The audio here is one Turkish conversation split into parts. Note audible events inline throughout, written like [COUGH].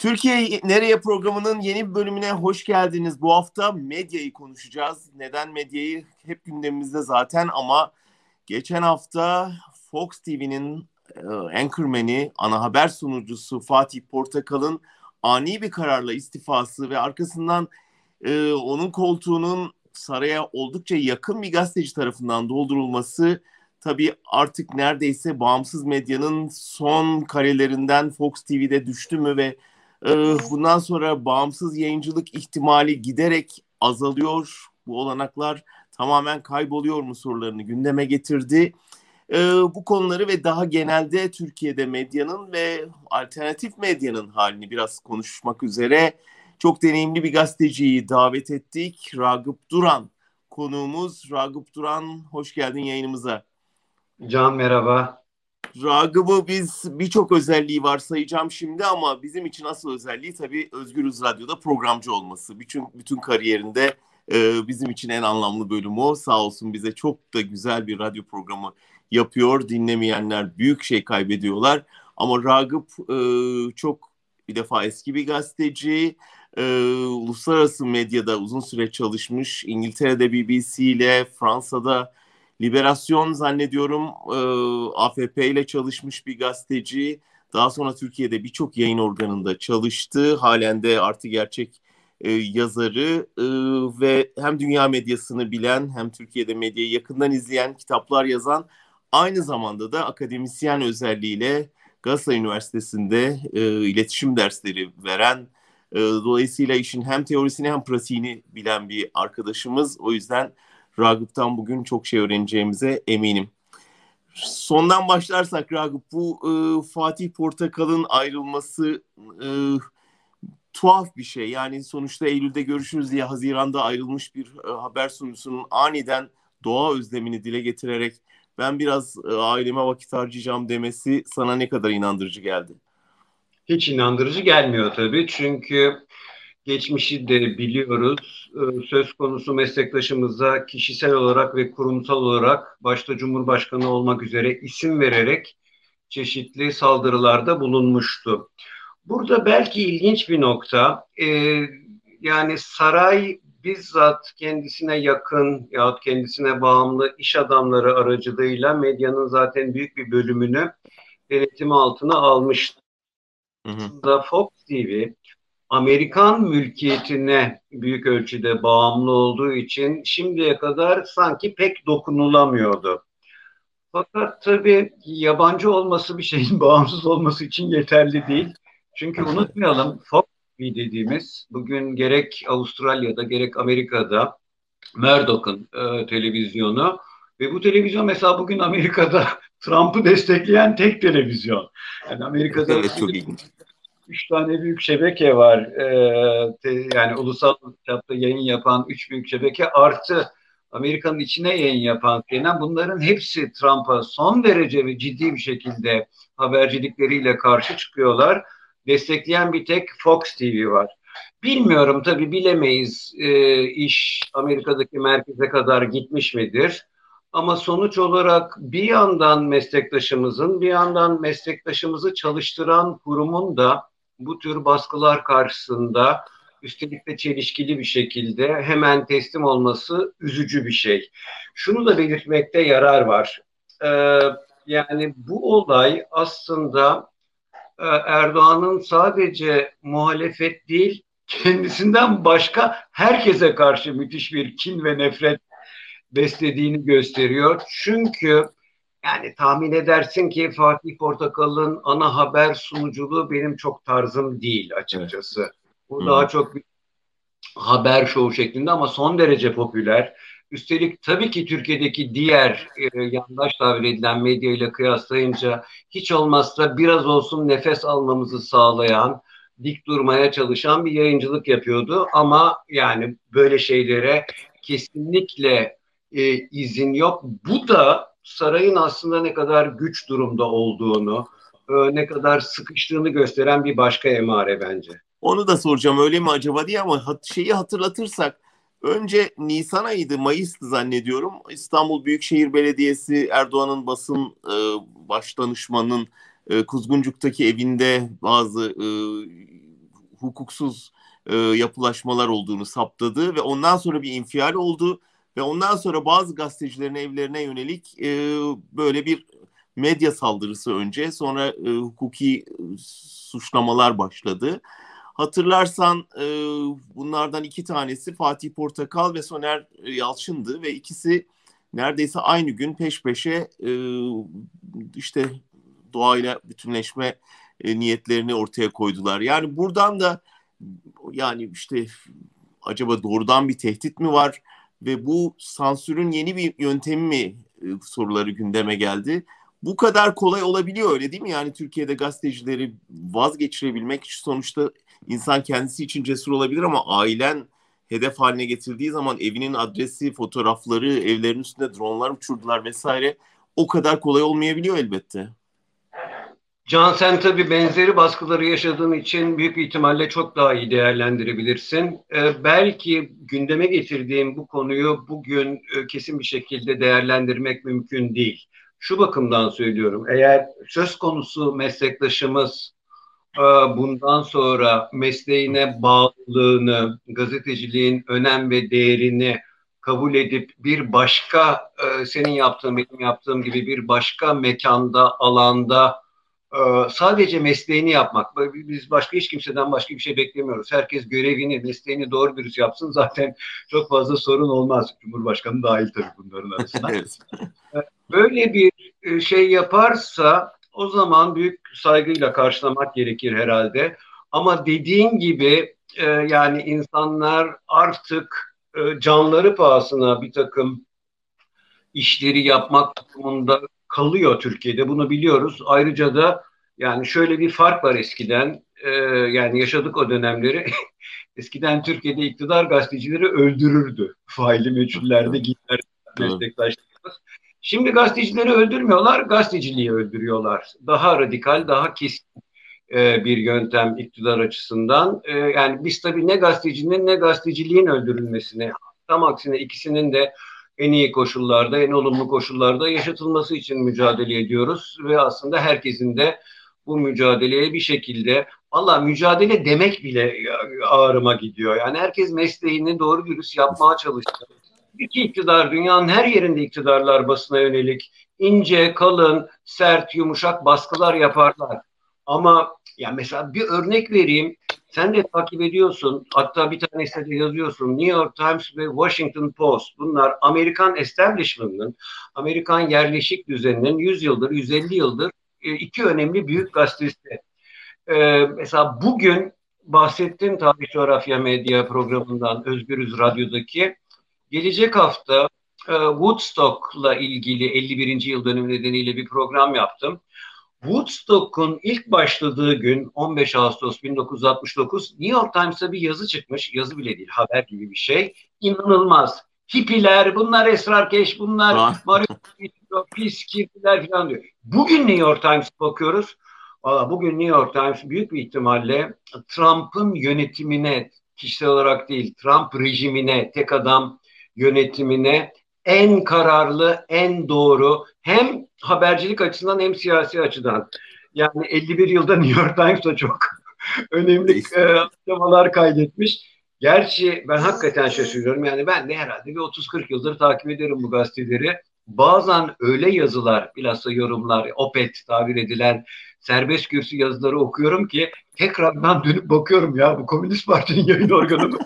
Türkiye Nereye programının yeni bir bölümüne hoş geldiniz. Bu hafta medyayı konuşacağız. Neden medyayı hep gündemimizde zaten ama geçen hafta Fox TV'nin e, anchorman'i, ana haber sunucusu Fatih Portakal'ın ani bir kararla istifası ve arkasından e, onun koltuğunun saraya oldukça yakın bir gazeteci tarafından doldurulması tabii artık neredeyse bağımsız medyanın son karelerinden Fox TV'de düştü mü ve e, bundan sonra bağımsız yayıncılık ihtimali giderek azalıyor. Bu olanaklar tamamen kayboluyor mu sorularını gündeme getirdi. E, bu konuları ve daha genelde Türkiye'de medyanın ve alternatif medyanın halini biraz konuşmak üzere çok deneyimli bir gazeteciyi davet ettik. Ragıp Duran konuğumuz. Ragıp Duran hoş geldin yayınımıza. Can merhaba. Ragıp'ı biz birçok özelliği var sayacağım şimdi ama bizim için asıl özelliği tabii Özgürüz Radyo'da programcı olması. Bütün bütün kariyerinde e, bizim için en anlamlı bölüm o. Sağ olsun bize çok da güzel bir radyo programı yapıyor. Dinlemeyenler büyük şey kaybediyorlar. Ama Ragıp e, çok bir defa eski bir gazeteci, e, uluslararası medyada uzun süre çalışmış. İngiltere'de BBC ile, Fransa'da Liberasyon zannediyorum e, AFP ile çalışmış bir gazeteci. Daha sonra Türkiye'de birçok yayın organında çalıştı. Halen de artı gerçek e, yazarı e, ve hem dünya medyasını bilen hem Türkiye'de medyayı yakından izleyen, kitaplar yazan aynı zamanda da akademisyen özelliğiyle Galatasaray Üniversitesi'nde e, iletişim dersleri veren e, dolayısıyla işin hem teorisini hem pratiğini bilen bir arkadaşımız. O yüzden Ragıp'tan bugün çok şey öğreneceğimize eminim. Sondan başlarsak Ragıp bu e, Fatih Portakal'ın ayrılması e, tuhaf bir şey. Yani sonuçta Eylül'de görüşürüz diye Haziran'da ayrılmış bir e, haber sunucusunun aniden doğa özlemini dile getirerek ben biraz e, aileme vakit harcayacağım demesi sana ne kadar inandırıcı geldi? Hiç inandırıcı gelmiyor tabii. Çünkü geçmişi de biliyoruz. Ee, söz konusu meslektaşımıza kişisel olarak ve kurumsal olarak başta Cumhurbaşkanı olmak üzere isim vererek çeşitli saldırılarda bulunmuştu. Burada belki ilginç bir nokta, e, yani saray bizzat kendisine yakın yahut kendisine bağımlı iş adamları aracılığıyla medyanın zaten büyük bir bölümünü denetimi altına almıştı. Hı hı. Fox TV Amerikan mülkiyetine büyük ölçüde bağımlı olduğu için şimdiye kadar sanki pek dokunulamıyordu. Fakat tabii yabancı olması bir şeyin [LAUGHS] bağımsız olması için yeterli değil. Çünkü unutmayalım Fox TV dediğimiz bugün gerek Avustralya'da gerek Amerika'da Murdoch'un e, televizyonu ve bu televizyon mesela bugün Amerika'da [LAUGHS] Trump'ı destekleyen tek televizyon. Yani Amerika'da evet, çok ilginç üç tane büyük şebeke var. Ee, yani ulusal çapta yayın yapan üç büyük şebeke artı Amerika'nın içine yayın yapan CNN bunların hepsi Trump'a son derece ve ciddi bir şekilde habercilikleriyle karşı çıkıyorlar. Destekleyen bir tek Fox TV var. Bilmiyorum tabi bilemeyiz e, iş Amerika'daki merkeze kadar gitmiş midir? Ama sonuç olarak bir yandan meslektaşımızın bir yandan meslektaşımızı çalıştıran kurumun da bu tür baskılar karşısında üstelik de çelişkili bir şekilde hemen teslim olması üzücü bir şey. Şunu da belirtmekte yarar var. Ee, yani bu olay aslında e, Erdoğan'ın sadece muhalefet değil kendisinden başka herkese karşı müthiş bir kin ve nefret beslediğini gösteriyor. Çünkü yani tahmin edersin ki Fatih Portakal'ın ana haber sunuculuğu benim çok tarzım değil açıkçası. Evet. Bu hmm. daha çok bir haber şovu şeklinde ama son derece popüler. Üstelik tabii ki Türkiye'deki diğer e, yandaş tabir edilen medya ile kıyaslayınca hiç olmazsa biraz olsun nefes almamızı sağlayan, dik durmaya çalışan bir yayıncılık yapıyordu. Ama yani böyle şeylere kesinlikle e, izin yok. Bu da sarayın aslında ne kadar güç durumda olduğunu, e, ne kadar sıkıştığını gösteren bir başka emare bence. Onu da soracağım öyle mi acaba diye ama şeyi hatırlatırsak önce Nisan ayıydı, Mayıs'tı zannediyorum. İstanbul Büyükşehir Belediyesi Erdoğan'ın basın e, e, Kuzguncuk'taki evinde bazı e, hukuksuz yapılaşmalar olduğunu saptadı ve ondan sonra bir infial oldu ve ondan sonra bazı gazetecilerin evlerine yönelik e, böyle bir medya saldırısı önce sonra e, hukuki suçlamalar başladı. Hatırlarsan e, bunlardan iki tanesi Fatih Portakal ve Soner Yalçın'dı ve ikisi neredeyse aynı gün peş peşe e, işte doğayla bütünleşme e, niyetlerini ortaya koydular. Yani buradan da yani işte acaba doğrudan bir tehdit mi var ve bu sansürün yeni bir yöntemi mi e, soruları gündeme geldi. Bu kadar kolay olabiliyor öyle değil mi? Yani Türkiye'de gazetecileri vazgeçirebilmek sonuçta insan kendisi için cesur olabilir ama ailen hedef haline getirdiği zaman evinin adresi, fotoğrafları, evlerin üstünde dronlar uçurdular vesaire o kadar kolay olmayabiliyor elbette. Can sen tabii benzeri baskıları yaşadığın için büyük ihtimalle çok daha iyi değerlendirebilirsin. Ee, belki gündeme getirdiğim bu konuyu bugün e, kesin bir şekilde değerlendirmek mümkün değil. Şu bakımdan söylüyorum. Eğer söz konusu meslektaşımız e, bundan sonra mesleğine bağlılığını, gazeteciliğin önem ve değerini kabul edip bir başka e, senin yaptığın, benim yaptığım gibi bir başka mekanda, alanda sadece mesleğini yapmak. Biz başka hiç kimseden başka bir şey beklemiyoruz. Herkes görevini, mesleğini doğru dürüst yapsın. [LAUGHS] Zaten çok fazla sorun olmaz. Cumhurbaşkanı dahil tabii bunların arasında. [LAUGHS] Ee, böyle bir e, şey yaparsa o zaman büyük saygıyla karşılamak gerekir herhalde. Ama dediğin gibi e, yani insanlar artık e, canları pahasına bir takım işleri yapmak durumunda kalıyor Türkiye'de. Bunu biliyoruz. Ayrıca da yani şöyle bir fark var eskiden. E, yani yaşadık o dönemleri. [LAUGHS] eskiden Türkiye'de iktidar gazetecileri öldürürdü. Faili meçhullerde gider meslektaşlarımız. Şimdi gazetecileri öldürmüyorlar, gazeteciliği öldürüyorlar. Daha radikal, daha kesin e, bir yöntem iktidar açısından. E, yani biz tabii ne gazetecinin ne gazeteciliğin öldürülmesine, tam aksine ikisinin de en iyi koşullarda, en olumlu koşullarda yaşatılması için mücadele ediyoruz ve aslında herkesin de bu mücadeleye bir şekilde valla mücadele demek bile ağrıma gidiyor. Yani herkes mesleğini doğru dürüst yapmaya çalışıyor. İki iktidar dünyanın her yerinde iktidarlar basına yönelik ince, kalın, sert, yumuşak baskılar yaparlar. Ama ya mesela bir örnek vereyim. Sen de takip ediyorsun. Hatta bir tanesinde de yazıyorsun. New York Times ve Washington Post. Bunlar Amerikan establishment'ın, Amerikan yerleşik düzeninin 100 yıldır, 150 yıldır e, iki önemli büyük gazetesi. Ee, mesela bugün bahsettiğim Tarih Coğrafya Medya programından Özgürüz Radyo'daki gelecek hafta e, Woodstock'la ilgili 51. yıl dönümü nedeniyle bir program yaptım. Woodstock'un ilk başladığı gün 15 Ağustos 1969 New York Times'a bir yazı çıkmış. Yazı bile değil, haber gibi bir şey. İnanılmaz. Hippiler, bunlar esrarkeş, bunlar Mario pis kirpiler falan diyor. Bugün New York Times bakıyoruz. Bugün New York Times büyük bir ihtimalle Trump'ın yönetimine, kişisel olarak değil, Trump rejimine, tek adam yönetimine en kararlı, en doğru hem habercilik açısından hem siyasi açıdan. Yani 51 yılda New York Times da çok [LAUGHS] önemli e, kaydetmiş. Gerçi ben hakikaten şaşırıyorum. Yani ben de herhalde bir 30-40 yıldır takip ederim bu gazeteleri. Bazen öyle yazılar, bilhassa yorumlar, opet tabir edilen serbest kürsü yazıları okuyorum ki tekrardan dönüp bakıyorum ya bu Komünist Parti'nin yayın organı mı?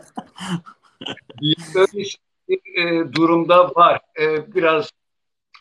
[LAUGHS] Böyle bir e, durumda var. E, biraz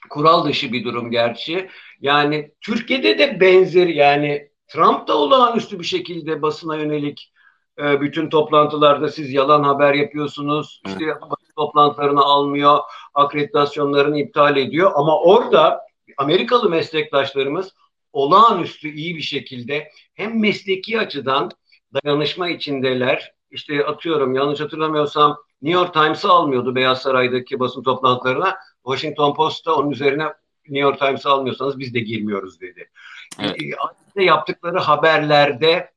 kural dışı bir durum gerçi. Yani Türkiye'de de benzer yani Trump da olağanüstü bir şekilde basına yönelik e, bütün toplantılarda siz yalan haber yapıyorsunuz. İşte basın toplantılarını almıyor, akreditasyonlarını iptal ediyor ama orada Amerikalı meslektaşlarımız olağanüstü iyi bir şekilde hem mesleki açıdan dayanışma içindeler. İşte atıyorum yanlış hatırlamıyorsam New York Times'ı almıyordu Beyaz Saray'daki basın toplantılarına. Washington Post'ta onun üzerine New York Times'ı almıyorsanız biz de girmiyoruz dedi. Evet. E, yaptıkları haberlerde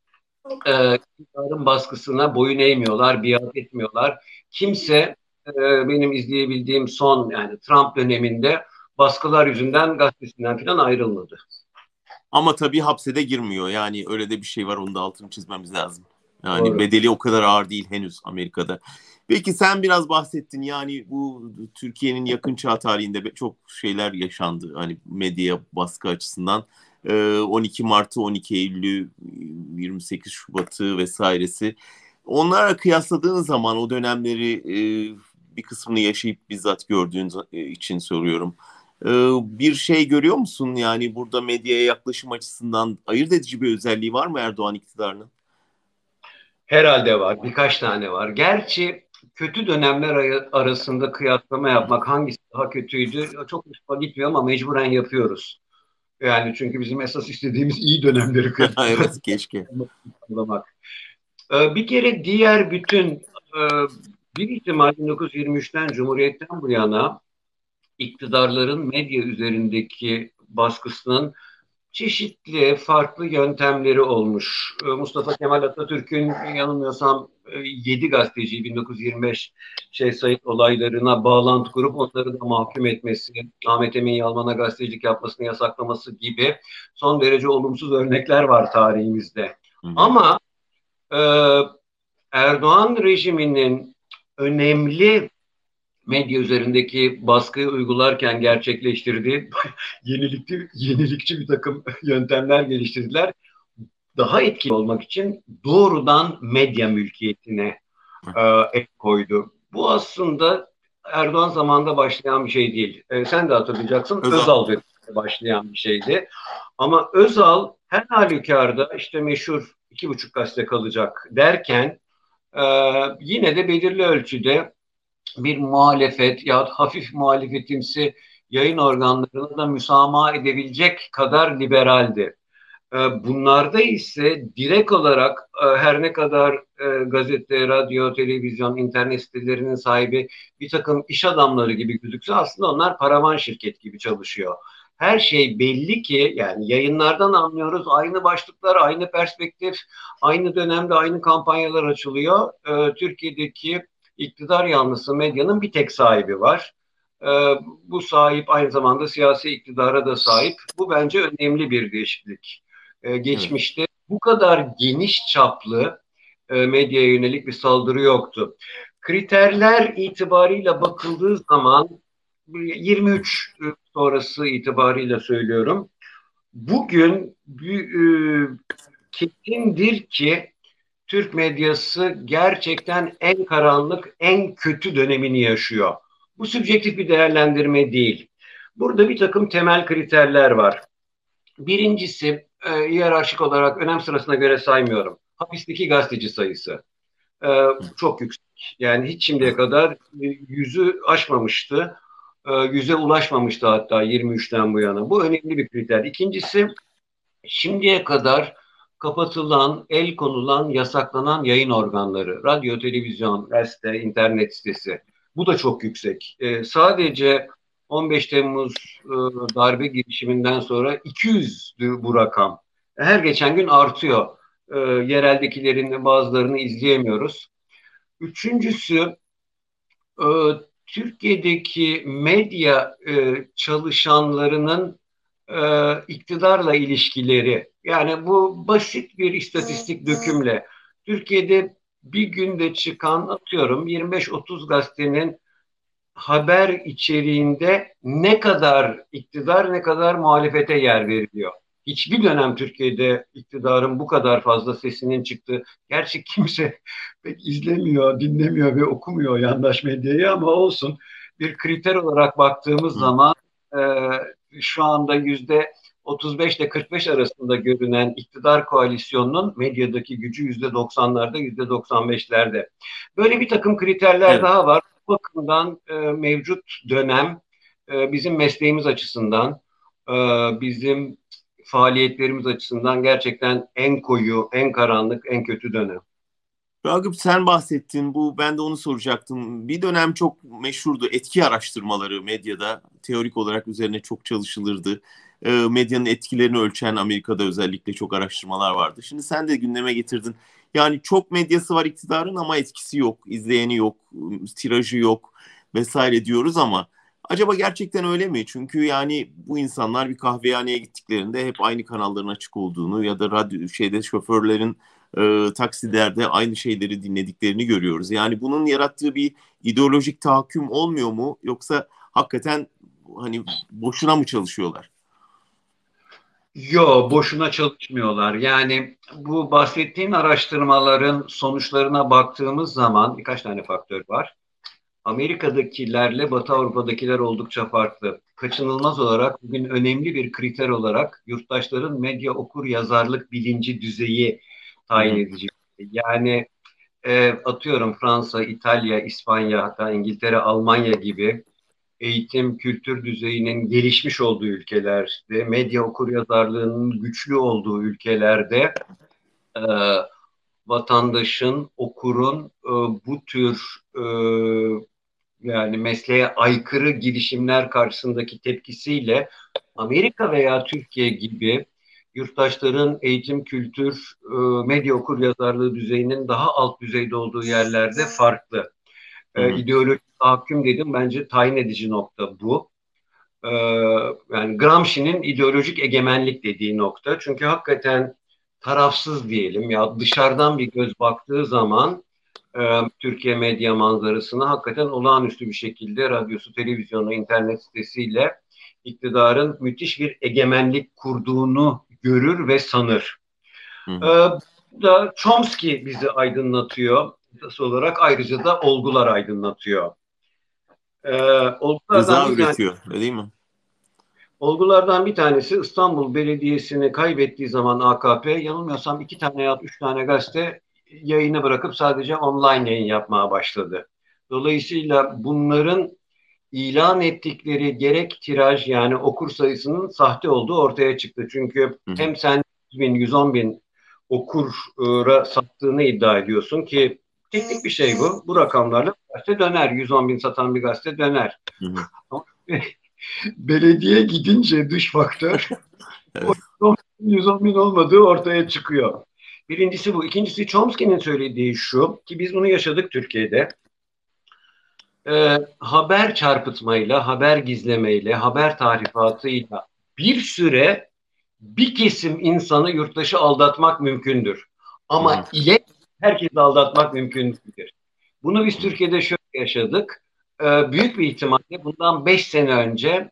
e, iktidarın baskısına boyun eğmiyorlar, biat etmiyorlar. Kimse e, benim izleyebildiğim son yani Trump döneminde baskılar yüzünden gazetesinden falan ayrılmadı. Ama tabii hapse de girmiyor. Yani öyle de bir şey var. Onu da altını çizmemiz lazım. Yani Doğru. bedeli o kadar ağır değil henüz Amerika'da. Peki sen biraz bahsettin yani bu Türkiye'nin yakın çağ tarihinde çok şeyler yaşandı. Hani medya baskı açısından. 12 Mart'ı, 12 Eylül'ü, 28 Şubat'ı vesairesi. Onlara kıyasladığın zaman o dönemleri bir kısmını yaşayıp bizzat gördüğün için soruyorum. Bir şey görüyor musun? Yani burada medyaya yaklaşım açısından ayırt edici bir özelliği var mı Erdoğan iktidarının? Herhalde var. Birkaç tane var. Gerçi kötü dönemler arasında kıyaslama yapmak hangisi daha kötüydü çok hoşuma gitmiyor ama mecburen yapıyoruz. Yani çünkü bizim esas istediğimiz iyi dönemleri kıyaslamak. [LAUGHS] evet keşke. Bir kere diğer bütün bir ihtimal 1923'ten Cumhuriyet'ten bu yana iktidarların medya üzerindeki baskısının çeşitli farklı yöntemleri olmuş. Ee, Mustafa Kemal Atatürk'ün yanılmıyorsam 7 e, gazeteciyi 1925 şey sayıt olaylarına bağlantı kurup onları da mahkum etmesi, Ahmet Emin Yalman'a gazetecilik yapmasını yasaklaması gibi son derece olumsuz örnekler var tarihimizde. Hı. Ama e, Erdoğan rejiminin önemli medya üzerindeki baskıyı uygularken gerçekleştirdiği [LAUGHS] yenilikli, yenilikçi bir takım [LAUGHS] yöntemler geliştirdiler. Daha etkili olmak için doğrudan medya mülkiyetine e, ek koydu. Bu aslında Erdoğan zamanında başlayan bir şey değil. E, sen de hatırlayacaksın. Özal, Özal başlayan bir şeydi. Ama Özal her halükarda işte meşhur iki buçuk gazete kalacak derken e, yine de belirli ölçüde bir muhalefet ya hafif muhalefetimsi yayın organlarına da müsamaha edebilecek kadar liberaldi. Ee, bunlarda ise direkt olarak e, her ne kadar e, gazete, radyo, televizyon, internet sitelerinin sahibi bir takım iş adamları gibi gözükse aslında onlar paravan şirket gibi çalışıyor. Her şey belli ki yani yayınlardan anlıyoruz aynı başlıklar, aynı perspektif, aynı dönemde aynı kampanyalar açılıyor. Ee, Türkiye'deki iktidar yanlısı medyanın bir tek sahibi var. E, bu sahip aynı zamanda siyasi iktidara da sahip. Bu bence önemli bir değişiklik. E, geçmişte evet. bu kadar geniş çaplı e, medyaya yönelik bir saldırı yoktu. Kriterler itibarıyla bakıldığı zaman 23 sonrası itibarıyla söylüyorum. Bugün e, kesindir ki Türk medyası gerçekten en karanlık, en kötü dönemini yaşıyor. Bu subjektif bir değerlendirme değil. Burada bir takım temel kriterler var. Birincisi, e, hiyerarşik olarak önem sırasına göre saymıyorum. Hapisteki gazeteci sayısı. E, çok yüksek. Yani hiç şimdiye kadar yüzü aşmamıştı. E, yüze ulaşmamıştı hatta 23'ten bu yana. Bu önemli bir kriter. İkincisi, şimdiye kadar kapatılan, el konulan, yasaklanan yayın organları, radyo, televizyon, gazete, internet sitesi. Bu da çok yüksek. E, sadece 15 Temmuz e, darbe girişiminden sonra 200 bu rakam. Her geçen gün artıyor. E, yereldekilerin bazılarını izleyemiyoruz. Üçüncüsü e, Türkiye'deki medya e, çalışanlarının e, iktidarla ilişkileri yani bu basit bir istatistik dökümle Türkiye'de bir günde çıkan atıyorum 25-30 gazetenin haber içeriğinde ne kadar iktidar ne kadar muhalefete yer veriliyor. Hiçbir dönem Türkiye'de iktidarın bu kadar fazla sesinin çıktığı, gerçi [LAUGHS] kimse pek izlemiyor, dinlemiyor ve okumuyor yandaş medyayı ama olsun. Bir kriter olarak baktığımız Hı. zaman e, şu anda yüzde 35 ile 45 arasında görünen iktidar koalisyonunun medyadaki gücü yüzde 90'larda, yüzde 95'lerde. Böyle bir takım kriterler evet. daha var. Bu bakımdan e, mevcut dönem e, bizim mesleğimiz açısından, e, bizim faaliyetlerimiz açısından gerçekten en koyu, en karanlık, en kötü dönem. Ragıp sen bahsettin bu ben de onu soracaktım. Bir dönem çok meşhurdu etki araştırmaları medyada teorik olarak üzerine çok çalışılırdı. E, medyanın etkilerini ölçen Amerika'da özellikle çok araştırmalar vardı. Şimdi sen de gündeme getirdin. Yani çok medyası var iktidarın ama etkisi yok, izleyeni yok, tirajı yok vesaire diyoruz ama acaba gerçekten öyle mi? Çünkü yani bu insanlar bir kahvehaneye gittiklerinde hep aynı kanalların açık olduğunu ya da radyo şeyde şoförlerin e, taksilerde aynı şeyleri dinlediklerini görüyoruz. Yani bunun yarattığı bir ideolojik tahakküm olmuyor mu? Yoksa hakikaten hani boşuna mı çalışıyorlar? Yo, boşuna çalışmıyorlar. Yani bu bahsettiğin araştırmaların sonuçlarına baktığımız zaman birkaç tane faktör var. Amerika'dakilerle Batı Avrupa'dakiler oldukça farklı. Kaçınılmaz olarak bugün önemli bir kriter olarak yurttaşların medya okur yazarlık bilinci düzeyi tayin edici. Yani e, atıyorum Fransa, İtalya, İspanya hatta İngiltere, Almanya gibi eğitim, kültür düzeyinin gelişmiş olduğu ülkelerde, medya okur yazarlığının güçlü olduğu ülkelerde e, vatandaşın, okurun e, bu tür e, yani mesleğe aykırı girişimler karşısındaki tepkisiyle Amerika veya Türkiye gibi yurttaşların eğitim, kültür, e, medya okur yazarlığı düzeyinin daha alt düzeyde olduğu yerlerde farklı. E, ideolojik tahakküm dedim bence tayin edici nokta bu. E, yani Gramsci'nin ideolojik egemenlik dediği nokta. Çünkü hakikaten tarafsız diyelim ya dışarıdan bir göz baktığı zaman e, Türkiye medya manzarasına hakikaten olağanüstü bir şekilde radyosu, televizyonu, internet sitesiyle iktidarın müthiş bir egemenlik kurduğunu görür ve sanır. Hı hı. Ee, da Chomsky bizi aydınlatıyor. Nasıl olarak ayrıca da olgular aydınlatıyor. Ee, olgulardan Rıza üretiyor, yani, değil mi? Olgulardan bir tanesi İstanbul Belediyesi'ni kaybettiği zaman AKP, yanılmıyorsam iki tane ya üç tane gazete yayını bırakıp sadece online yayın yapmaya başladı. Dolayısıyla bunların ilan ettikleri gerek tiraj yani okur sayısının sahte olduğu ortaya çıktı. Çünkü hem sen 100 bin, 110 bin okura sattığını iddia ediyorsun ki teknik bir şey bu. Bu rakamlarla gazete döner. 110 bin satan bir gazete döner. [LAUGHS] Belediye gidince dış faktör evet. 110 bin olmadığı ortaya çıkıyor. Birincisi bu. İkincisi Chomsky'nin söylediği şu ki biz bunu yaşadık Türkiye'de e, haber çarpıtmayla, haber gizlemeyle, haber tarifatıyla bir süre bir kesim insanı yurttaşı aldatmak mümkündür. Ama hmm. ile herkesi aldatmak mümkün değildir. Bunu biz Türkiye'de şöyle yaşadık. E, büyük bir ihtimalle bundan beş sene önce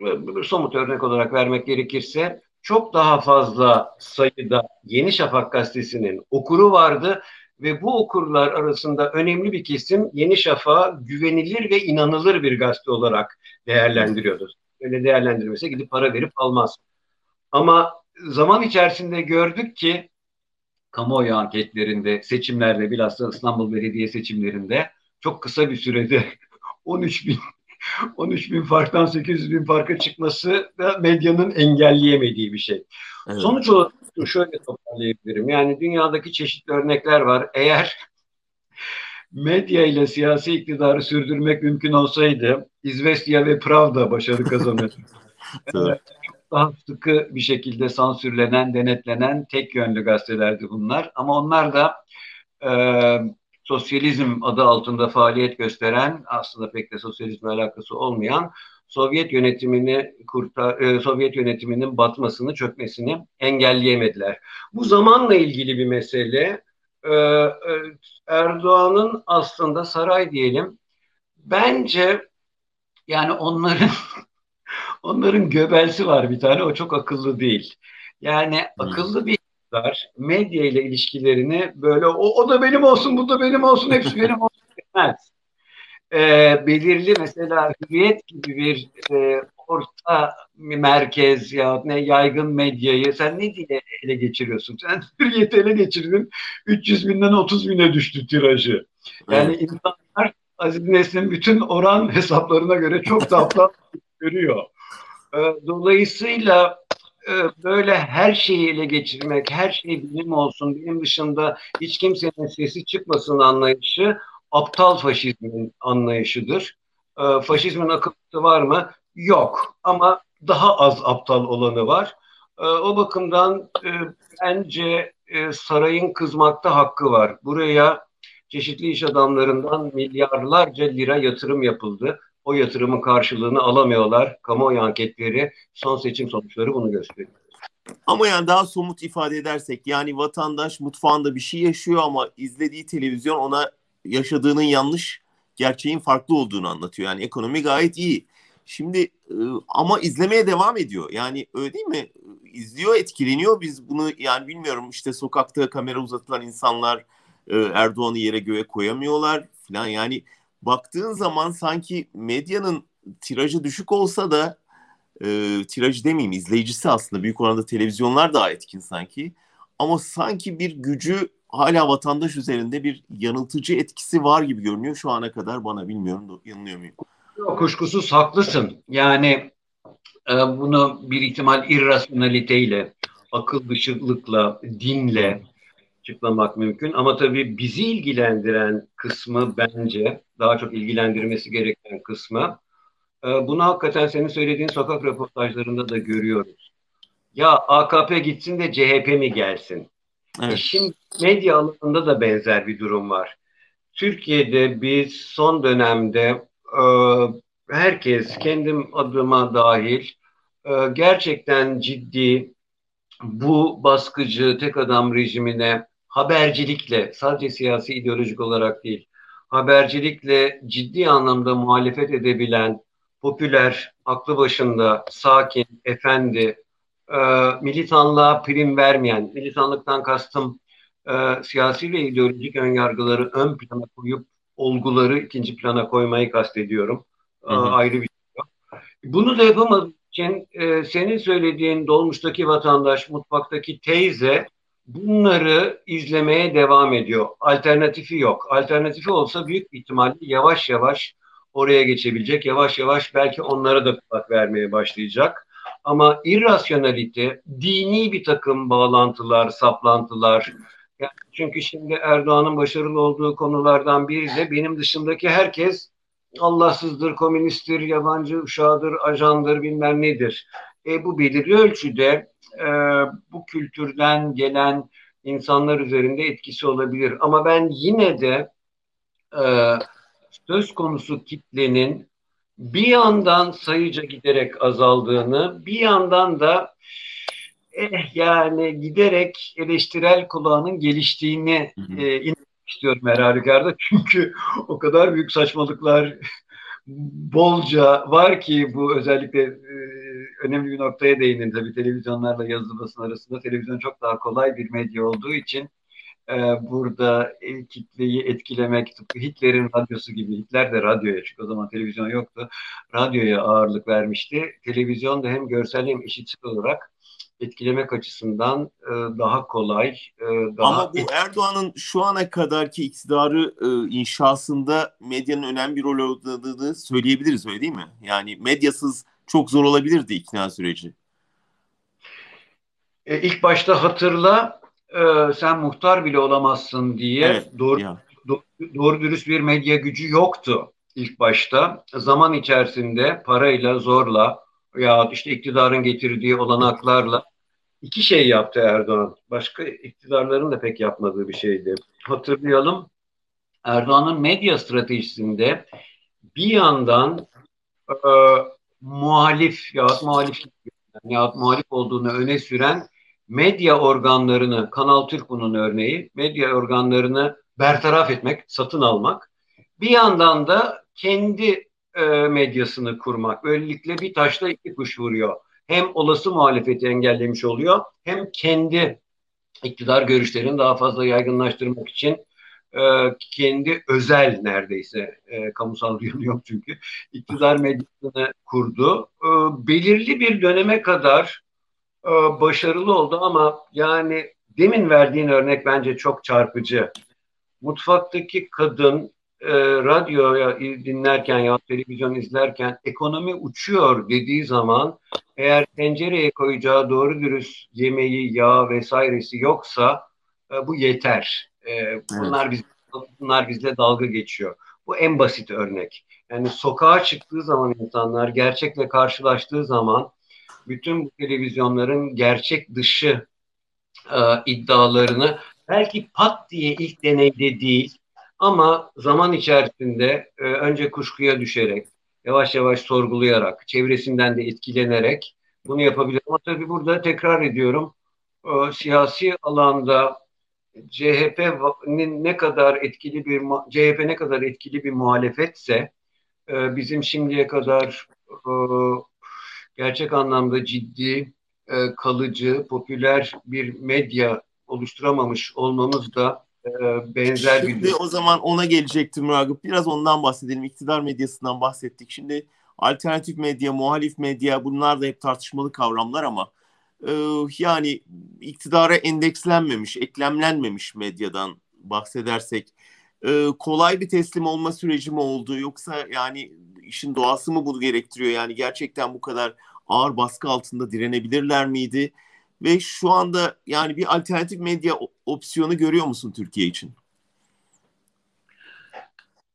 bir somut örnek olarak vermek gerekirse çok daha fazla sayıda Yeni Şafak gazetesinin okuru vardı ve bu okurlar arasında önemli bir kesim Yeni Şafak'a güvenilir ve inanılır bir gazete olarak değerlendiriyordu. Öyle değerlendirmese gidip para verip almaz. Ama zaman içerisinde gördük ki kamuoyu anketlerinde, seçimlerde bilhassa İstanbul Belediye seçimlerinde çok kısa bir sürede [LAUGHS] 13 bin [LAUGHS] 13 bin farktan 800 bin farka çıkması da medyanın engelleyemediği bir şey. Evet. Sonuç olarak şöyle toparlayabilirim. Yani dünyadaki çeşitli örnekler var. Eğer [LAUGHS] medya ile siyasi iktidarı sürdürmek mümkün olsaydı İzvestiya ve Pravda başarı kazanır. evet. Daha sıkı bir şekilde sansürlenen, denetlenen tek yönlü gazetelerdi bunlar. Ama onlar da e, sosyalizm adı altında faaliyet gösteren, aslında pek de sosyalizmle alakası olmayan Sovyet yönetimini kurtar, e, Sovyet yönetiminin batmasını, çökmesini engelleyemediler. Bu zamanla ilgili bir mesele. E, e, Erdoğan'ın aslında saray diyelim. Bence yani onların [LAUGHS] onların göbelsi var bir tane. O çok akıllı değil. Yani hmm. akıllı bir iktidar medya ile ilişkilerini böyle o, o da benim olsun, bu da benim olsun, hepsi benim [LAUGHS] olsun demez e, belirli mesela hürriyet gibi bir e, orta merkez ya ne yaygın medyayı sen ne diye ele geçiriyorsun? Sen [LAUGHS] hürriyeti ele geçirdin 300 binden 30 bine düştü tirajı. Yani evet. insanlar Aziz Nesin'in bütün oran hesaplarına göre çok daha [LAUGHS] görüyor. E, dolayısıyla e, böyle her şeyi ele geçirmek, her şey bilim olsun, bilim dışında hiç kimsenin sesi çıkmasın anlayışı aptal faşizmin anlayışıdır. E, faşizmin akıllısı var mı? Yok. Ama daha az aptal olanı var. E, o bakımdan e, bence e, sarayın kızmakta hakkı var. Buraya çeşitli iş adamlarından milyarlarca lira yatırım yapıldı. O yatırımın karşılığını alamıyorlar. Kamuoyu anketleri, son seçim sonuçları bunu gösteriyor. Ama yani daha somut ifade edersek yani vatandaş mutfağında bir şey yaşıyor ama izlediği televizyon ona yaşadığının yanlış gerçeğin farklı olduğunu anlatıyor. Yani ekonomi gayet iyi. Şimdi e, ama izlemeye devam ediyor. Yani öyle değil mi? İzliyor, etkileniyor. Biz bunu yani bilmiyorum işte sokakta kamera uzatılan insanlar e, Erdoğan'ı yere göğe koyamıyorlar falan. Yani baktığın zaman sanki medyanın tirajı düşük olsa da e, tiraj demeyeyim izleyicisi aslında büyük oranda televizyonlar daha etkin sanki. Ama sanki bir gücü hala vatandaş üzerinde bir yanıltıcı etkisi var gibi görünüyor şu ana kadar bana bilmiyorum yanılıyor muyum? Yok, kuşkusuz haklısın. Yani e, bunu bir ihtimal irrasyonaliteyle, akıl dışılıkla, dinle açıklamak mümkün. Ama tabii bizi ilgilendiren kısmı bence daha çok ilgilendirmesi gereken kısmı e, bunu hakikaten senin söylediğin sokak röportajlarında da görüyoruz. Ya AKP gitsin de CHP mi gelsin? Evet. E şimdi medya alanında da benzer bir durum var. Türkiye'de biz son dönemde e, herkes kendim adıma dahil e, gerçekten ciddi bu baskıcı tek adam rejimine habercilikle sadece siyasi ideolojik olarak değil habercilikle ciddi anlamda muhalefet edebilen popüler, aklı başında, sakin, efendi, e, militanlığa prim vermeyen, militanlıktan kastım e, siyasi ve ideolojik önyargıları ön plana koyup olguları ikinci plana koymayı kastediyorum. Hı hı. ayrı bir şey. Bunu da yapamadığı için e, senin söylediğin dolmuştaki vatandaş, mutfaktaki teyze bunları izlemeye devam ediyor. Alternatifi yok. Alternatifi olsa büyük ihtimalle yavaş yavaş oraya geçebilecek. Yavaş yavaş belki onlara da kulak vermeye başlayacak. Ama irrasyonalite, dini bir takım bağlantılar, saplantılar, yani çünkü şimdi Erdoğan'ın başarılı olduğu konulardan biri de benim dışındaki herkes Allahsızdır, komünisttir, yabancı uşağıdır, ajandır, bilmem nedir. E, bu belirli ölçüde e, bu kültürden gelen insanlar üzerinde etkisi olabilir. Ama ben yine de e, söz konusu kitlenin bir yandan sayıca giderek azaldığını, bir yandan da eh, yani giderek eleştirel kulağının geliştiğini e, inanmak istiyorum her halükarda. [LAUGHS] Çünkü o kadar büyük saçmalıklar [LAUGHS] bolca var ki bu özellikle e, önemli bir noktaya değindin tabii televizyonlarla yazılı basın arasında. Televizyon çok daha kolay bir medya olduğu için e, burada e, kitleyi etkilemek, tıpkı Hitler'in radyosu gibi, Hitler de radyoya çünkü o zaman televizyon yoktu, radyoya ağırlık vermişti. Televizyon da hem görsel hem işitsel olarak etkilemek açısından e, daha kolay. E, daha Ama bu Erdoğan'ın şu ana kadarki iktidarı e, inşasında medyanın önemli bir rol oynadığını söyleyebiliriz öyle değil mi? Yani medyasız çok zor olabilirdi ikna süreci. E, ilk başta hatırla e, sen muhtar bile olamazsın diye evet, doğru, do, doğru dürüst bir medya gücü yoktu ilk başta. Zaman içerisinde parayla zorla ya işte iktidarın getirdiği olanaklarla iki şey yaptı Erdoğan. Başka iktidarların da pek yapmadığı bir şeydi. Hatırlayalım Erdoğan'ın medya stratejisinde bir yandan e, muhalif ya muhalif ya muhalif olduğunu öne süren medya organlarını, Kanal Türk bunun örneği, medya organlarını bertaraf etmek, satın almak. Bir yandan da kendi e, medyasını kurmak. Böylelikle bir taşla iki kuş vuruyor. Hem olası muhalefeti engellemiş oluyor, hem kendi iktidar görüşlerini daha fazla yaygınlaştırmak için e, kendi özel neredeyse e, kamusal [LAUGHS] yönü yok çünkü iktidar medyasını kurdu. E, belirli bir döneme kadar e, başarılı oldu ama yani demin verdiğin örnek bence çok çarpıcı. Mutfaktaki kadın e, radyoya dinlerken ya televizyon izlerken ekonomi uçuyor dediği zaman eğer tencereye koyacağı doğru dürüst yemeği, yağ vesairesi yoksa e, bu yeter. E, bunlar evet. biz bunlar bizle dalga geçiyor. Bu en basit örnek. Yani sokağa çıktığı zaman insanlar gerçekle karşılaştığı zaman bütün bu televizyonların gerçek dışı e, iddialarını belki pat diye ilk deneyde değil ama zaman içerisinde e, önce kuşkuya düşerek, yavaş yavaş sorgulayarak, çevresinden de etkilenerek bunu yapabilir. Ama tabii burada tekrar ediyorum e, siyasi alanda CHP'nin ne kadar etkili bir CHP ne kadar etkili bir muhalefetse e, bizim şimdiye kadar e, gerçek anlamda ciddi, e, kalıcı, popüler bir medya oluşturamamış olmamız da benzer Şimdi bir... Şimdi o zaman ona gelecektim Ragıp. Biraz ondan bahsedelim. İktidar medyasından bahsettik. Şimdi alternatif medya, muhalif medya bunlar da hep tartışmalı kavramlar ama e, yani iktidara endekslenmemiş, eklemlenmemiş medyadan bahsedersek e, kolay bir teslim olma süreci mi oldu yoksa yani işin doğası mı bunu gerektiriyor? Yani gerçekten bu kadar ağır baskı altında direnebilirler miydi? Ve şu anda yani bir alternatif medya opsiyonu görüyor musun Türkiye için?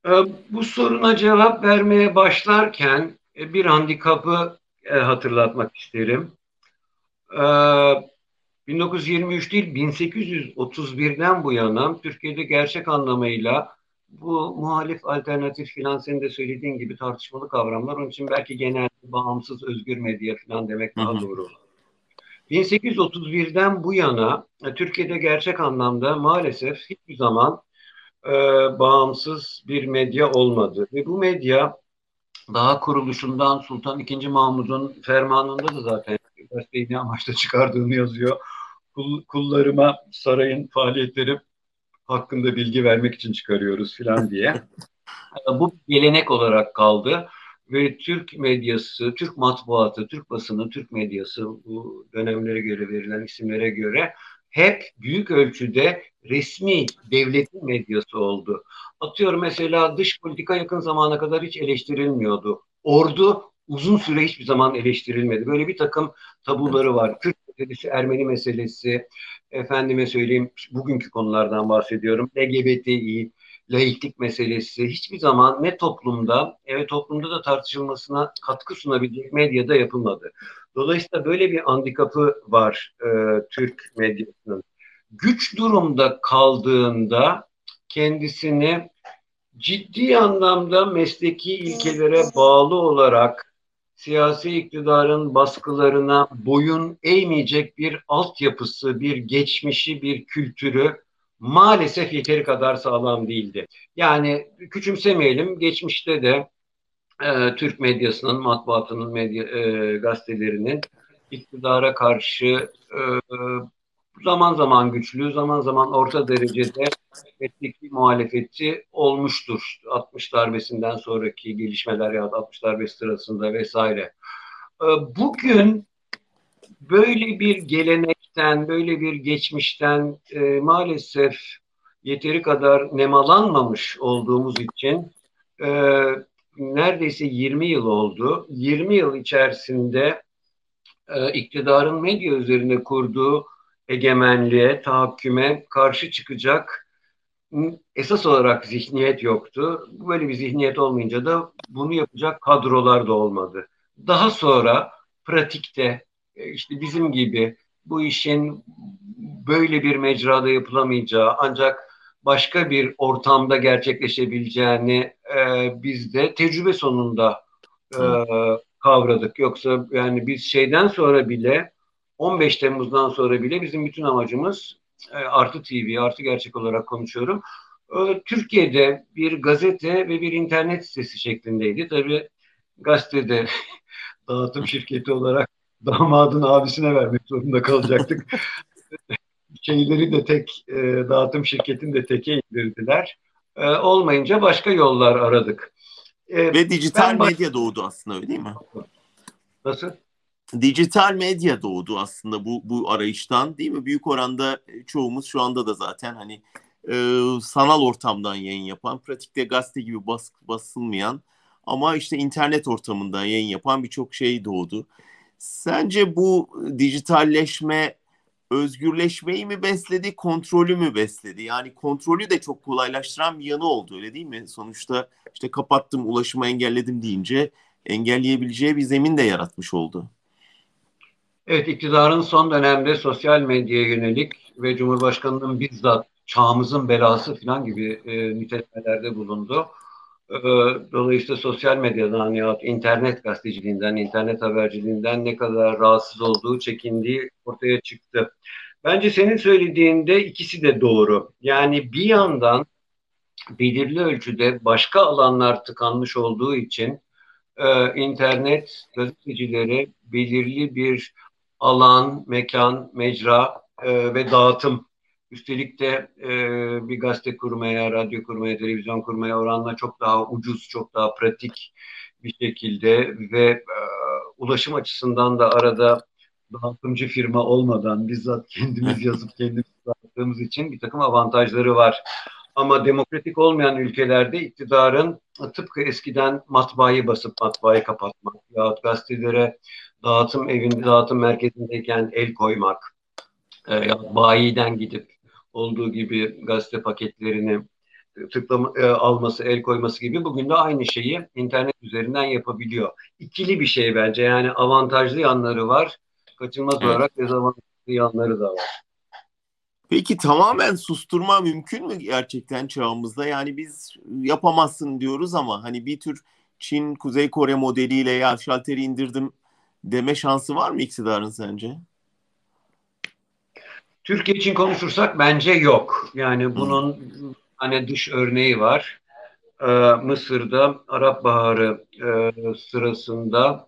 Ee, bu soruna cevap vermeye başlarken e, bir handikapı e, hatırlatmak isterim. 1923 ee, değil 1831'den bu yana Türkiye'de gerçek anlamıyla bu muhalif alternatif filan senin de söylediğin gibi tartışmalı kavramlar. Onun için belki genel bağımsız özgür medya filan demek daha doğru 1831'den bu yana e, Türkiye'de gerçek anlamda maalesef hiçbir zaman e, bağımsız bir medya olmadı. Ve bu medya daha kuruluşundan Sultan II. Mahmud'un fermanında da zaten gazeteyi ne amaçla çıkardığını yazıyor. Kul, kullarıma sarayın faaliyetleri hakkında bilgi vermek için çıkarıyoruz filan diye. [LAUGHS] Bu gelenek olarak kaldı ve Türk medyası, Türk matbuatı, Türk basını, Türk medyası bu dönemlere göre verilen isimlere göre hep büyük ölçüde resmi devletin medyası oldu. Atıyorum mesela dış politika yakın zamana kadar hiç eleştirilmiyordu. Ordu uzun süre hiçbir zaman eleştirilmedi. Böyle bir takım tabuları var. Kürt meselesi, Ermeni meselesi, efendime söyleyeyim bugünkü konulardan bahsediyorum. LGBTİ, laiklik meselesi hiçbir zaman ne toplumda, evet toplumda da tartışılmasına katkı sunabilecek medyada yapılmadı. Dolayısıyla böyle bir handikapı var e, Türk medyasının. Güç durumda kaldığında kendisini ciddi anlamda mesleki ilkelere bağlı olarak siyasi iktidarın baskılarına boyun eğmeyecek bir altyapısı, bir geçmişi, bir kültürü maalesef yeteri kadar sağlam değildi. Yani küçümsemeyelim, geçmişte de e, Türk medyasının, matbuatının, medya, e, gazetelerinin iktidara karşı e, zaman zaman güçlü, zaman zaman orta derecede mesleki muhalefetçi olmuştur. 60 darbesinden sonraki gelişmeler ya da 60 darbesi sırasında vesaire. E, bugün böyle bir gelenekten, böyle bir geçmişten e, maalesef yeteri kadar nemalanmamış olduğumuz için e, neredeyse 20 yıl oldu. 20 yıl içerisinde e, iktidarın medya üzerine kurduğu egemenliğe, tahakküme karşı çıkacak esas olarak zihniyet yoktu. Böyle bir zihniyet olmayınca da bunu yapacak kadrolar da olmadı. Daha sonra pratikte e, işte bizim gibi bu işin böyle bir mecrada yapılamayacağı ancak başka bir ortamda gerçekleşebileceğini e, biz de tecrübe sonunda e, kavradık. Yoksa yani biz şeyden sonra bile 15 Temmuz'dan sonra bile bizim bütün amacımız Artı TV, Artı Gerçek olarak konuşuyorum. E, Türkiye'de bir gazete ve bir internet sitesi şeklindeydi. Tabii gazetede [LAUGHS] dağıtım şirketi olarak [LAUGHS] damadın abisine vermek zorunda kalacaktık. [LAUGHS] Şeyleri de tek e, dağıtım şirketini de teke indirdiler. E, olmayınca başka yollar aradık. E, Ve dijital medya doğdu aslında öyle değil mi? Nasıl? Dijital medya doğdu aslında bu bu arayıştan değil mi? Büyük oranda e, çoğumuz şu anda da zaten hani e, sanal ortamdan yayın yapan, pratikte gazete gibi bas, basılmayan ama işte internet ortamından yayın yapan birçok şey doğdu. Sence bu dijitalleşme özgürleşmeyi mi besledi, kontrolü mü besledi? Yani kontrolü de çok kolaylaştıran bir yanı oldu öyle değil mi? Sonuçta işte kapattım, ulaşımı engelledim deyince engelleyebileceği bir zemin de yaratmış oldu. Evet, iktidarın son dönemde sosyal medyaya yönelik ve Cumhurbaşkanı'nın bizzat çağımızın belası falan gibi e, nitelemelerde bulundu. Ee, dolayısıyla sosyal medyadan ya internet gazeteciliğinden, internet haberciliğinden ne kadar rahatsız olduğu, çekindiği ortaya çıktı. Bence senin söylediğinde ikisi de doğru. Yani bir yandan belirli ölçüde başka alanlar tıkanmış olduğu için e, internet gazetecileri belirli bir alan, mekan, mecra e, ve dağıtım Üstelik de e, bir gazete kurmaya, radyo kurmaya, televizyon kurmaya oranla çok daha ucuz, çok daha pratik bir şekilde ve e, ulaşım açısından da arada dağıtımcı firma olmadan bizzat kendimiz [LAUGHS] yazıp kendimiz dağıttığımız için bir takım avantajları var. Ama demokratik olmayan ülkelerde iktidarın tıpkı eskiden matbaayı basıp matbaayı kapatmak yahut gazetelere dağıtım evinde, dağıtım merkezindeyken el koymak e, bayiden gidip olduğu gibi gazete paketlerini tıklama, e, alması, el koyması gibi bugün de aynı şeyi internet üzerinden yapabiliyor. İkili bir şey bence. Yani avantajlı yanları var. Kaçınılmaz evet. olarak dezavantajlı yanları da var. Peki tamamen susturma mümkün mü gerçekten çağımızda? Yani biz yapamazsın diyoruz ama hani bir tür Çin, Kuzey Kore modeliyle ya şalteri indirdim deme şansı var mı iktidarın sence? Türkiye için konuşursak bence yok. Yani bunun hani dış örneği var. Ee, Mısır'da Arap Baharı e, sırasında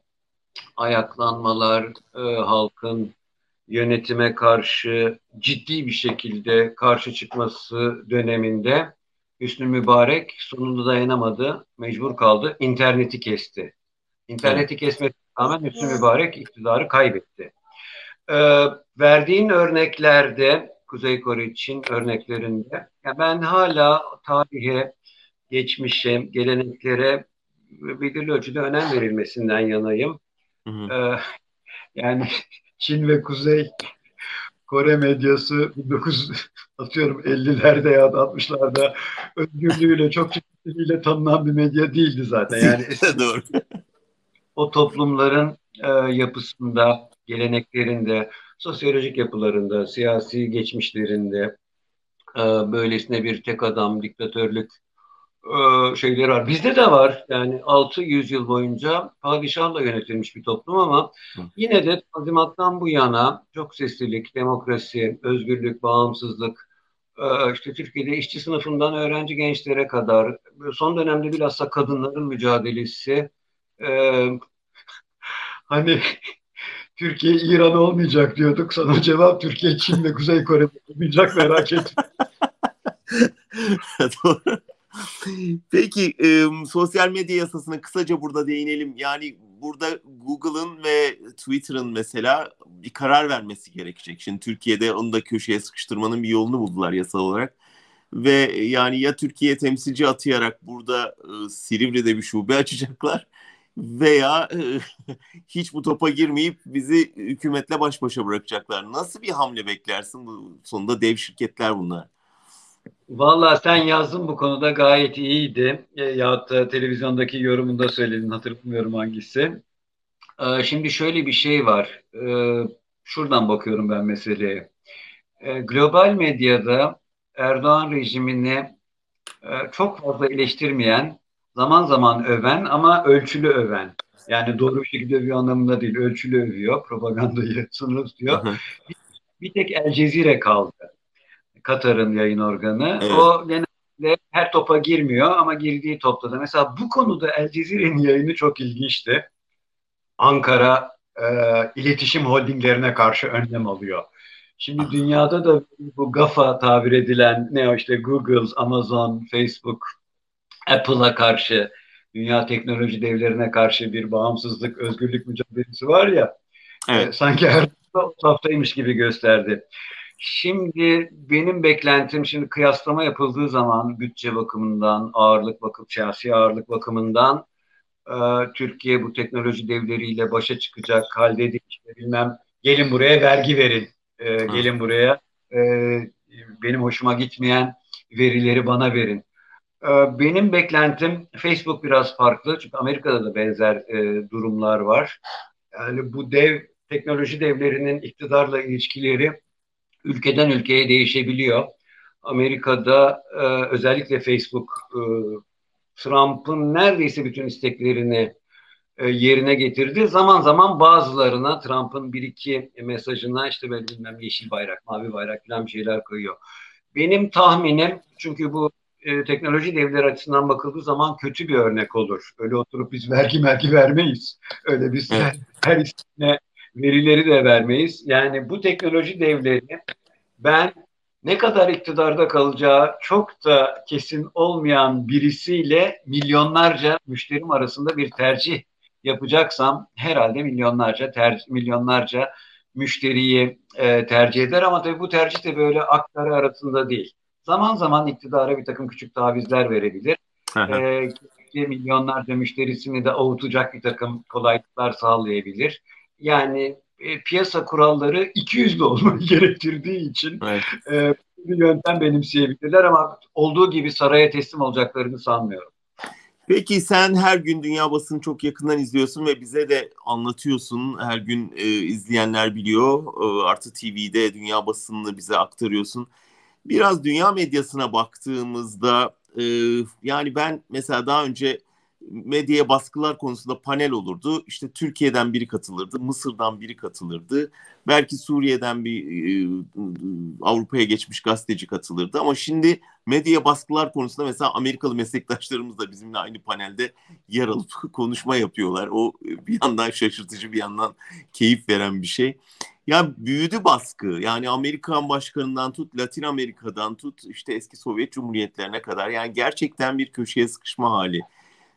ayaklanmalar, e, halkın yönetime karşı ciddi bir şekilde karşı çıkması döneminde Hüsnü Mübarek sonunda dayanamadı, mecbur kaldı, interneti kesti. İnterneti kesmesine rağmen Hüsnü Mübarek iktidarı kaybetti. Ee, verdiğin örneklerde, Kuzey Kore için örneklerinde, ya ben hala tarihe, geçmişe, geleneklere belirli ölçüde önem verilmesinden yanayım. Hı hı. Ee, [LAUGHS] yani Çin ve Kuzey Kore medyası 19 [LAUGHS] atıyorum 50'lerde ya da 60'larda özgürlüğüyle çok çeşitliliğiyle tanınan bir medya değildi zaten. Yani [LAUGHS] Doğru. o toplumların e, yapısında, geleneklerinde, sosyolojik yapılarında, siyasi geçmişlerinde e, böylesine bir tek adam diktatörlük e, şeyleri var. Bizde de var. Yani 600 yıl boyunca padişahla yönetilmiş bir toplum ama yine de Tanzimat'tan bu yana çok seslilik, demokrasi, özgürlük, bağımsızlık, e, işte Türkiye'de işçi sınıfından öğrenci gençlere kadar son dönemde bilhassa kadınların mücadelesi [LAUGHS] hani Türkiye İran olmayacak diyorduk. Sana cevap Türkiye Çin ve Kuzey Kore olmayacak merak etme. [LAUGHS] Doğru. [LAUGHS] Peki e, sosyal medya yasasına kısaca burada değinelim. Yani burada Google'ın ve Twitter'ın mesela bir karar vermesi gerekecek. Şimdi Türkiye'de onu da köşeye sıkıştırmanın bir yolunu buldular yasal olarak. Ve yani ya Türkiye temsilci atayarak burada e, Silivri'de bir şube açacaklar veya [LAUGHS] hiç bu topa girmeyip bizi hükümetle baş başa bırakacaklar. Nasıl bir hamle beklersin? Bu sonunda dev şirketler bunlar. Valla sen yazdın bu konuda gayet iyiydi. E, ya da televizyondaki yorumunda söyledin hatırlamıyorum hangisi. E, şimdi şöyle bir şey var. E, şuradan bakıyorum ben meseleye. Global medyada Erdoğan rejimini çok fazla eleştirmeyen zaman zaman öven ama ölçülü öven. Yani doğru bir şekilde övüyor anlamında değil. Ölçülü övüyor. Propagandayı sınırlı tutuyor. bir, bir tek El Cezire kaldı. Katar'ın yayın organı. Evet. O genelde her topa girmiyor ama girdiği topta da. Mesela bu konuda El Cezire'nin yayını çok ilginçti. Ankara e, iletişim holdinglerine karşı önlem alıyor. Şimdi dünyada da bu GAFA tabir edilen ne o işte Google, Amazon, Facebook, Apple'a karşı, dünya teknoloji devlerine karşı bir bağımsızlık, özgürlük mücadelesi var ya. Evet. E, sanki her haftaymış gibi gösterdi. Şimdi benim beklentim şimdi kıyaslama yapıldığı zaman bütçe bakımından, ağırlık bakım, siyasi ağırlık bakımından e, Türkiye bu teknoloji devleriyle başa çıkacak halde değil. İşte bilmem gelin buraya vergi verin, e, gelin buraya e, benim hoşuma gitmeyen verileri bana verin. Ee, benim beklentim Facebook biraz farklı çünkü Amerika'da da benzer e, durumlar var. Yani bu dev teknoloji devlerinin iktidarla ilişkileri ülkeden ülkeye değişebiliyor. Amerika'da e, özellikle Facebook e, Trump'ın neredeyse bütün isteklerini e, yerine getirdi. Zaman zaman bazılarına Trump'ın bir iki mesajına işte böyle bilmem yeşil bayrak, mavi bayrak falan bir şeyler koyuyor. Benim tahminim çünkü bu e, teknoloji devleri açısından bakıldığı zaman kötü bir örnek olur. Öyle oturup biz vergi vergi vermeyiz. Öyle biz her istine verileri de vermeyiz. Yani bu teknoloji devleri ben ne kadar iktidarda kalacağı çok da kesin olmayan birisiyle milyonlarca müşterim arasında bir tercih yapacaksam herhalde milyonlarca ter, milyonlarca müşteriyi e, tercih eder ama tabii bu tercih de böyle aktarı arasında değil. Zaman zaman iktidara bir takım küçük tavizler verebilir. e, milyonlarca müşterisini de avutacak bir takım kolaylıklar sağlayabilir. Yani e, piyasa kuralları 200'lü [LAUGHS] olmayı gerektirdiği için evet. e, bir yöntem benimseyebilirler ama olduğu gibi saraya teslim olacaklarını sanmıyorum. Peki sen her gün dünya basını çok yakından izliyorsun ve bize de anlatıyorsun. Her gün e, izleyenler biliyor. E, Artı TV'de dünya basınını bize aktarıyorsun. Biraz dünya medyasına baktığımızda e, yani ben mesela daha önce medyaya baskılar konusunda panel olurdu. İşte Türkiye'den biri katılırdı, Mısır'dan biri katılırdı. Belki Suriye'den bir e, Avrupa'ya geçmiş gazeteci katılırdı. Ama şimdi medyaya baskılar konusunda mesela Amerikalı meslektaşlarımız da bizimle aynı panelde yer alıp [LAUGHS] konuşma yapıyorlar. O bir yandan şaşırtıcı bir yandan keyif veren bir şey. Ya büyüdü baskı. Yani Amerikan başkanından tut, Latin Amerika'dan tut, işte eski Sovyet Cumhuriyetlerine kadar. Yani gerçekten bir köşeye sıkışma hali.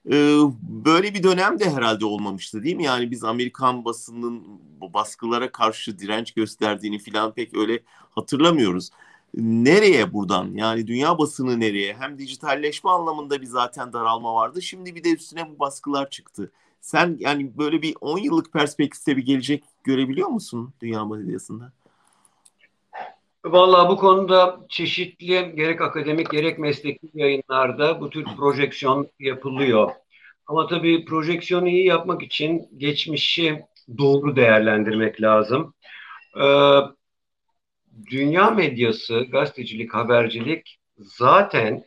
Ee, böyle bir dönem de herhalde olmamıştı değil mi? Yani biz Amerikan basının baskılara karşı direnç gösterdiğini falan pek öyle hatırlamıyoruz. Nereye buradan? Yani dünya basını nereye? Hem dijitalleşme anlamında bir zaten daralma vardı. Şimdi bir de üstüne bu baskılar çıktı. Sen yani böyle bir 10 yıllık perspektifte bir gelecek görebiliyor musun dünya medyasında? Vallahi bu konuda çeşitli gerek akademik gerek mesleki yayınlarda bu tür projeksiyon yapılıyor. Ama tabii projeksiyonu iyi yapmak için geçmişi doğru değerlendirmek lazım. Ee, dünya medyası, gazetecilik, habercilik zaten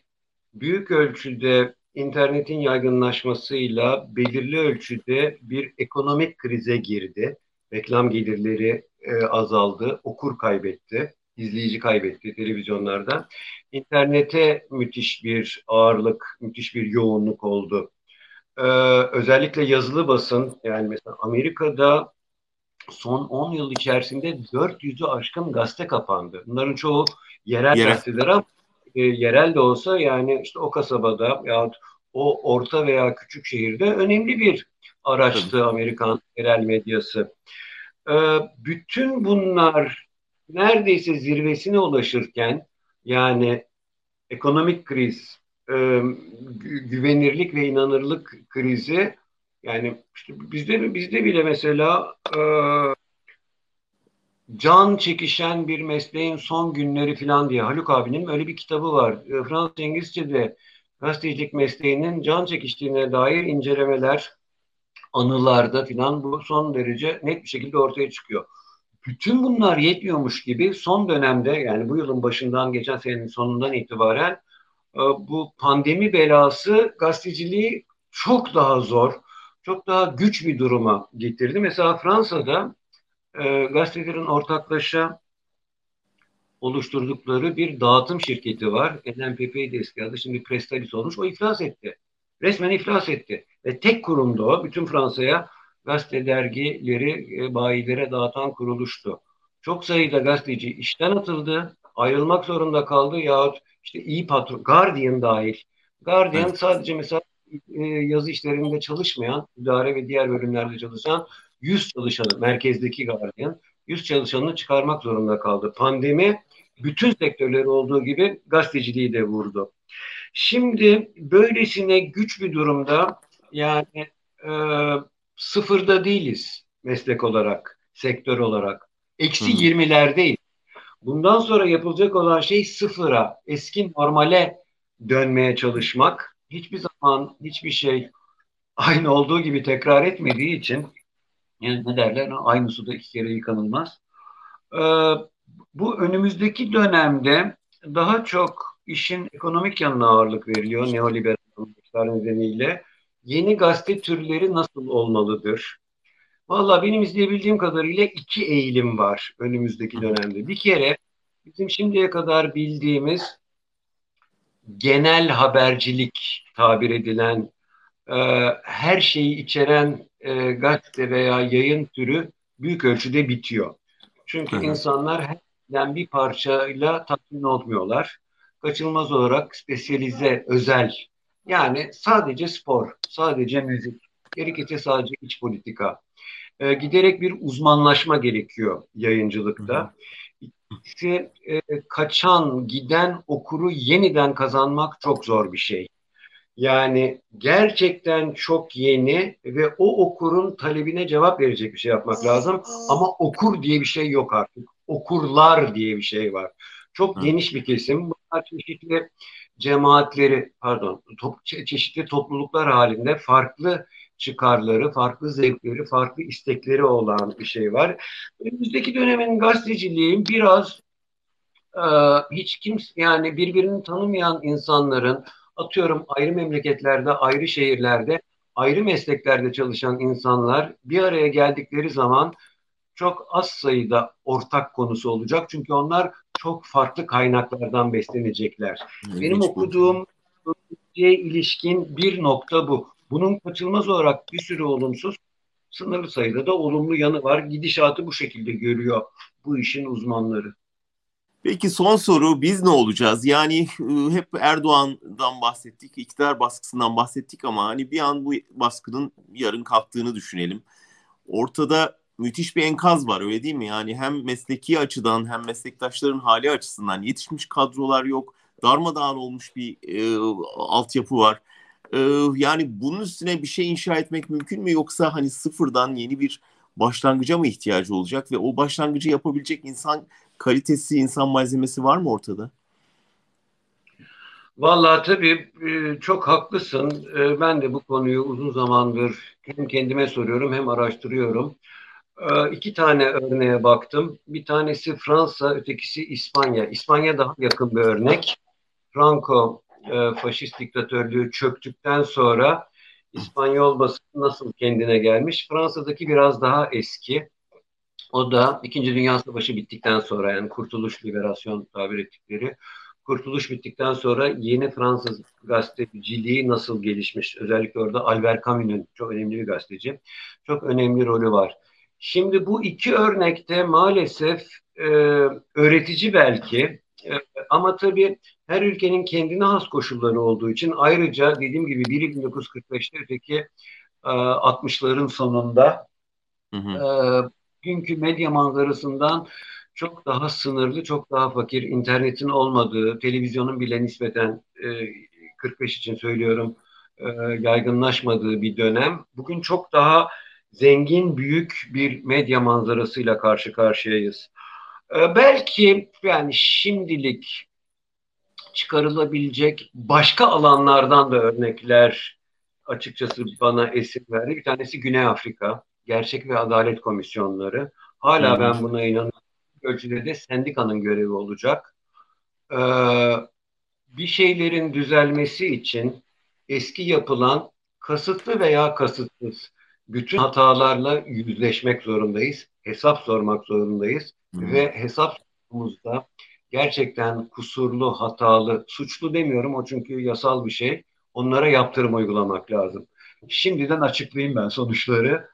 büyük ölçüde internetin yaygınlaşmasıyla belirli ölçüde bir ekonomik krize girdi. Reklam gelirleri e, azaldı, okur kaybetti izleyici kaybetti televizyonlarda. İnternete müthiş bir ağırlık, müthiş bir yoğunluk oldu. Ee, özellikle yazılı basın, yani mesela Amerika'da son 10 yıl içerisinde 400'ü aşkın gazete kapandı. Bunların çoğu yerel, yerel. gazeteler ama e, yerel de olsa yani işte o kasabada yahut o orta veya küçük şehirde önemli bir araçtı Amerikan yerel medyası. Ee, bütün bunlar neredeyse zirvesine ulaşırken yani ekonomik kriz, e, güvenirlik ve inanırlık krizi yani işte bizde bizde bile mesela e, can çekişen bir mesleğin son günleri falan diye Haluk abinin öyle bir kitabı var. E, Fransız İngilizce'de gazetecilik mesleğinin can çekiştiğine dair incelemeler anılarda filan bu son derece net bir şekilde ortaya çıkıyor bütün bunlar yetmiyormuş gibi son dönemde yani bu yılın başından geçen senenin sonundan itibaren e, bu pandemi belası gazeteciliği çok daha zor, çok daha güç bir duruma getirdi. Mesela Fransa'da e, gazetelerin ortaklaşa oluşturdukları bir dağıtım şirketi var. NMPP'ydi eski adı, şimdi Prestalis olmuş. O iflas etti. Resmen iflas etti. Ve tek kurumda o. Bütün Fransa'ya gazete dergileri e, bayilere dağıtan kuruluştu. Çok sayıda gazeteci işten atıldı, ayrılmak zorunda kaldı yahut işte iyi patron, Guardian dahil. Guardian evet. sadece mesela e, yazı işlerinde çalışmayan, idare ve diğer bölümlerde çalışan 100 çalışanı, merkezdeki Guardian, 100 çalışanını çıkarmak zorunda kaldı. Pandemi bütün sektörleri olduğu gibi gazeteciliği de vurdu. Şimdi böylesine güç bir durumda yani e, sıfırda değiliz meslek olarak, sektör olarak. Eksi yirmilerdeyiz. Bundan sonra yapılacak olan şey sıfıra, eski normale dönmeye çalışmak. Hiçbir zaman hiçbir şey aynı olduğu gibi tekrar etmediği için yani ne derler aynı suda iki kere yıkanılmaz. Ee, bu önümüzdeki dönemde daha çok işin ekonomik yanına ağırlık veriliyor neoliberal amaçlar nedeniyle yeni gazete türleri nasıl olmalıdır? Valla benim izleyebildiğim kadarıyla iki eğilim var önümüzdeki dönemde. Bir kere bizim şimdiye kadar bildiğimiz genel habercilik tabir edilen e, her şeyi içeren e, gazete veya yayın türü büyük ölçüde bitiyor. Çünkü Hı-hı. insanlar her bir parçayla tatmin olmuyorlar. Kaçınılmaz olarak spesyalize, özel yani sadece spor, sadece müzik, gerekirse sadece iç politika. E, giderek bir uzmanlaşma gerekiyor yayıncılıkta. İkisi e, kaçan, giden okuru yeniden kazanmak çok zor bir şey. Yani gerçekten çok yeni ve o okurun talebine cevap verecek bir şey yapmak lazım. Ama okur diye bir şey yok artık. Okurlar diye bir şey var. Çok geniş bir kesim. Bunlar çeşitli cemaatleri, pardon, top, çeşitli topluluklar halinde farklı çıkarları, farklı zevkleri, farklı istekleri olan bir şey var. Önümüzdeki dönemin gazeteciliği biraz e, hiç kimse yani birbirini tanımayan insanların atıyorum ayrı memleketlerde, ayrı şehirlerde, ayrı mesleklerde çalışan insanlar bir araya geldikleri zaman çok az sayıda ortak konusu olacak. Çünkü onlar çok farklı kaynaklardan beslenecekler. Evet, Benim okuduğum ilişkin bir nokta bu. Bunun kaçılmaz olarak bir sürü olumsuz, sınırlı sayıda da olumlu yanı var. Gidişatı bu şekilde görüyor bu işin uzmanları. Peki son soru biz ne olacağız? Yani ıı, hep Erdoğan'dan bahsettik, iktidar baskısından bahsettik ama hani bir an bu baskının yarın kalktığını düşünelim. Ortada müthiş bir enkaz var öyle değil mi? Yani hem mesleki açıdan hem meslektaşların hali açısından yetişmiş kadrolar yok. Darmadağın olmuş bir e, altyapı var. E, yani bunun üstüne bir şey inşa etmek mümkün mü yoksa hani sıfırdan yeni bir başlangıca mı ihtiyacı olacak ve o başlangıcı yapabilecek insan kalitesi, insan malzemesi var mı ortada? Vallahi tabii e, çok haklısın. E, ben de bu konuyu uzun zamandır hem kendime soruyorum hem araştırıyorum. E, iki tane örneğe baktım. Bir tanesi Fransa, ötekisi İspanya. İspanya daha yakın bir örnek. Franco faşist diktatörlüğü çöktükten sonra İspanyol basını nasıl kendine gelmiş? Fransa'daki biraz daha eski. O da İkinci Dünya Savaşı bittikten sonra yani kurtuluş, liberasyon tabir ettikleri kurtuluş bittikten sonra yeni Fransız gazeteciliği nasıl gelişmiş? Özellikle orada Albert Camus'un çok önemli bir gazeteci. Çok önemli rolü var. Şimdi bu iki örnekte maalesef e, öğretici belki e, ama tabii her ülkenin kendine has koşulları olduğu için ayrıca dediğim gibi biri 1945'te öteki e, 60'ların sonunda hı hı. E, günkü medya manzarasından çok daha sınırlı, çok daha fakir, internetin olmadığı, televizyonun bile nispeten e, 45 için söylüyorum e, yaygınlaşmadığı bir dönem. Bugün çok daha zengin, büyük bir medya manzarasıyla karşı karşıyayız. E, belki yani şimdilik çıkarılabilecek başka alanlardan da örnekler açıkçası bana esin verdi. Bir tanesi Güney Afrika. Gerçek ve Adalet Komisyonları. Hala ben buna inanıyorum. Ölçüde de sendikanın görevi olacak. Ee, bir şeylerin düzelmesi için eski yapılan kasıtlı veya kasıtsız bütün hatalarla yüzleşmek zorundayız. Hesap sormak zorundayız. Hmm. Ve hesap sorumuzda gerçekten kusurlu, hatalı, suçlu demiyorum o çünkü yasal bir şey. Onlara yaptırım uygulamak lazım. Şimdiden açıklayayım ben sonuçları. [LAUGHS]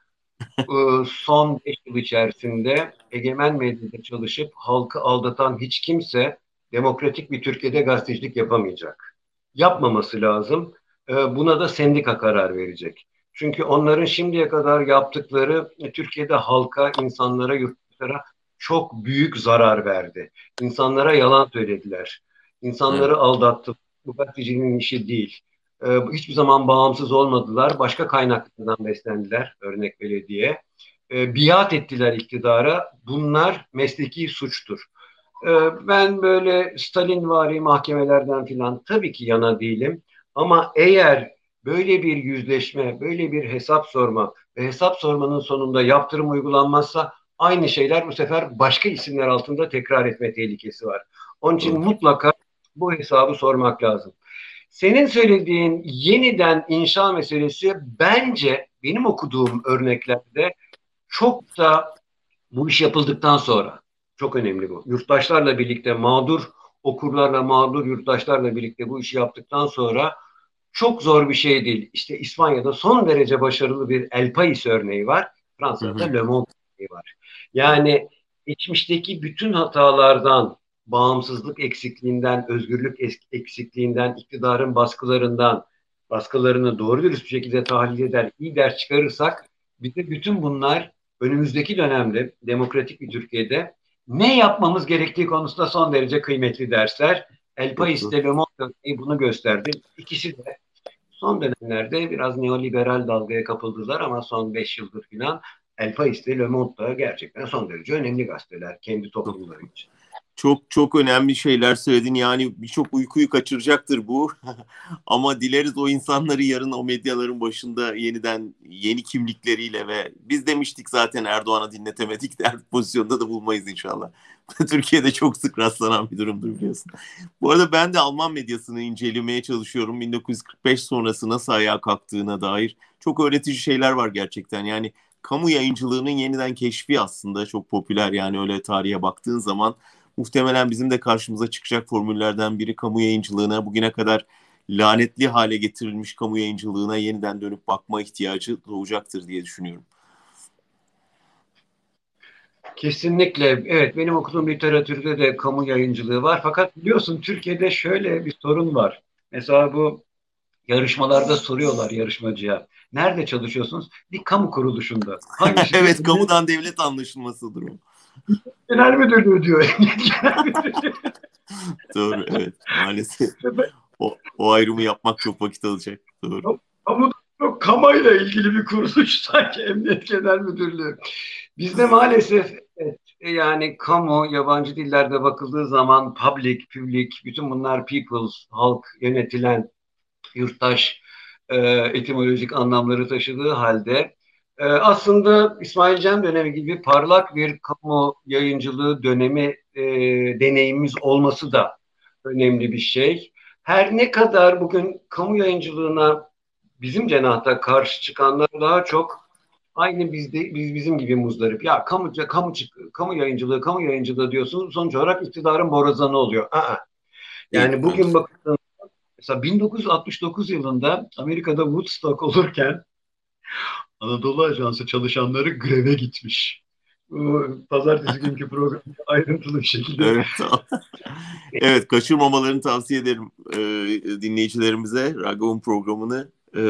Ee, son 5 yıl içerisinde egemen medyada çalışıp halkı aldatan hiç kimse demokratik bir Türkiye'de gazetecilik yapamayacak. Yapmaması lazım. Ee, buna da sendika karar verecek. Çünkü onların şimdiye kadar yaptıkları e, Türkiye'de halka, insanlara, yurttaşlara çok büyük zarar verdi. İnsanlara yalan söylediler. İnsanları evet. aldattı. Bu gazeteciliğin işi değil. Ee, hiçbir zaman bağımsız olmadılar. Başka kaynaklardan beslendiler. Örnek belediye. Ee, biat ettiler iktidara. Bunlar mesleki suçtur. Ee, ben böyle Stalinvari mahkemelerden filan tabii ki yana değilim. Ama eğer böyle bir yüzleşme, böyle bir hesap sorma ve hesap sormanın sonunda yaptırım uygulanmazsa aynı şeyler bu sefer başka isimler altında tekrar etme tehlikesi var. Onun için mutlaka bu hesabı sormak lazım. Senin söylediğin yeniden inşa meselesi bence benim okuduğum örneklerde çok da bu iş yapıldıktan sonra çok önemli bu. Yurttaşlarla birlikte mağdur okurlarla mağdur yurttaşlarla birlikte bu işi yaptıktan sonra çok zor bir şey değil. İşte İspanya'da son derece başarılı bir El Pais örneği var. Fransa'da Le Monde örneği var. Yani geçmişteki bütün hatalardan, bağımsızlık eksikliğinden, özgürlük eksikliğinden, iktidarın baskılarından, baskılarını doğru dürüst bir şekilde tahlil eder, iyi ders çıkarırsak bize bütün bunlar önümüzdeki dönemde demokratik bir Türkiye'de ne yapmamız gerektiği konusunda son derece kıymetli dersler. El País de Le Monde bunu gösterdi. İkisi de son dönemlerde biraz neoliberal dalgaya kapıldılar ama son beş yıldır falan El País de Le Monde da gerçekten son derece önemli gazeteler kendi toplumları için. Çok çok önemli şeyler söyledin. Yani birçok uykuyu kaçıracaktır bu. [LAUGHS] Ama dileriz o insanları yarın o medyaların başında yeniden yeni kimlikleriyle ve biz demiştik zaten Erdoğan'a dinletemedik der pozisyonda da bulmayız inşallah. [LAUGHS] Türkiye'de çok sık rastlanan bir durumdur biliyorsun. Bu arada ben de Alman medyasını incelemeye çalışıyorum. 1945 sonrası nasıl ayağa kalktığına dair çok öğretici şeyler var gerçekten. Yani kamu yayıncılığının yeniden keşfi aslında çok popüler yani öyle tarihe baktığın zaman muhtemelen bizim de karşımıza çıkacak formüllerden biri kamu yayıncılığına bugüne kadar lanetli hale getirilmiş kamu yayıncılığına yeniden dönüp bakma ihtiyacı doğacaktır diye düşünüyorum. Kesinlikle. Evet benim okuduğum literatürde de kamu yayıncılığı var. Fakat biliyorsun Türkiye'de şöyle bir sorun var. Mesela bu yarışmalarda soruyorlar yarışmacıya. Nerede çalışıyorsunuz? Bir kamu kuruluşunda. [LAUGHS] evet kamudan devlet anlaşılmasıdır o. Genel müdürlüğü diyor. [LAUGHS] Doğru evet maalesef. O, o ayrımı yapmak çok vakit alacak. Doğru. Kamu çok kamayla ilgili bir kuruluş [LAUGHS] sanki Emniyet Genel Müdürlüğü. Bizde maalesef evet, yani kamu, yabancı dillerde bakıldığı zaman public, public, bütün bunlar peoples, halk, yönetilen, yurttaş e, etimolojik anlamları taşıdığı halde e, aslında İsmail Cem dönemi gibi parlak bir kamu yayıncılığı dönemi e, deneyimimiz olması da önemli bir şey. Her ne kadar bugün kamu yayıncılığına bizim cenahta karşı çıkanlar daha çok aynı bizde biz bizim gibi muzdarip. Ya kamu kamu kamu yayıncılığı, kamu yayıncılığı diyorsunuz. Sonuç olarak iktidarın borazanı oluyor. Aa. Yani bugün bakın mesela 1969 yılında Amerika'da Woodstock olurken Anadolu Ajansı çalışanları greve gitmiş. Pazartesi günkü programda [LAUGHS] ayrıntılı bir şekilde. Evet, evet kaçırmamalarını tavsiye ederim e, dinleyicilerimize Ragav'ın programını. E,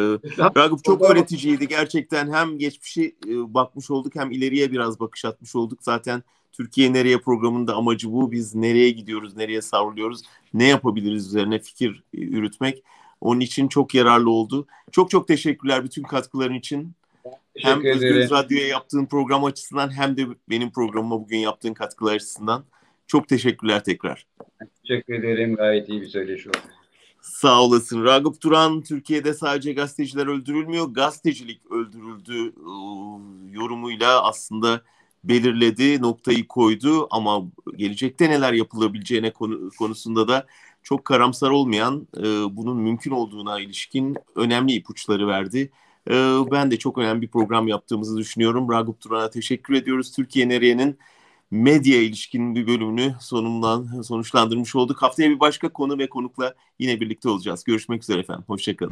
Ragov çok öğreticiydi gerçekten hem geçmişi e, bakmış olduk hem ileriye biraz bakış atmış olduk. Zaten Türkiye Nereye programının da amacı bu. Biz nereye gidiyoruz, nereye savruluyoruz, ne yapabiliriz üzerine fikir e, yürütmek. Onun için çok yararlı oldu. Çok çok teşekkürler bütün katkıların için hem Özgür Radyo'ya yaptığın program açısından hem de benim programıma bugün yaptığın katkılar açısından. Çok teşekkürler tekrar. Teşekkür ederim. Gayet iyi bir söyleşi oldu. Sağ olasın. Ragıp Turan, Türkiye'de sadece gazeteciler öldürülmüyor, gazetecilik öldürüldü yorumuyla aslında belirledi, noktayı koydu ama gelecekte neler yapılabileceğine konusunda da çok karamsar olmayan, bunun mümkün olduğuna ilişkin önemli ipuçları verdi. Ee, ben de çok önemli bir program yaptığımızı düşünüyorum. Ragıp Turan'a teşekkür ediyoruz. Türkiye Nereye'nin medya ilişkin bir bölümünü sonundan sonuçlandırmış olduk. Haftaya bir başka konu ve konukla yine birlikte olacağız. Görüşmek üzere efendim. Hoşçakalın.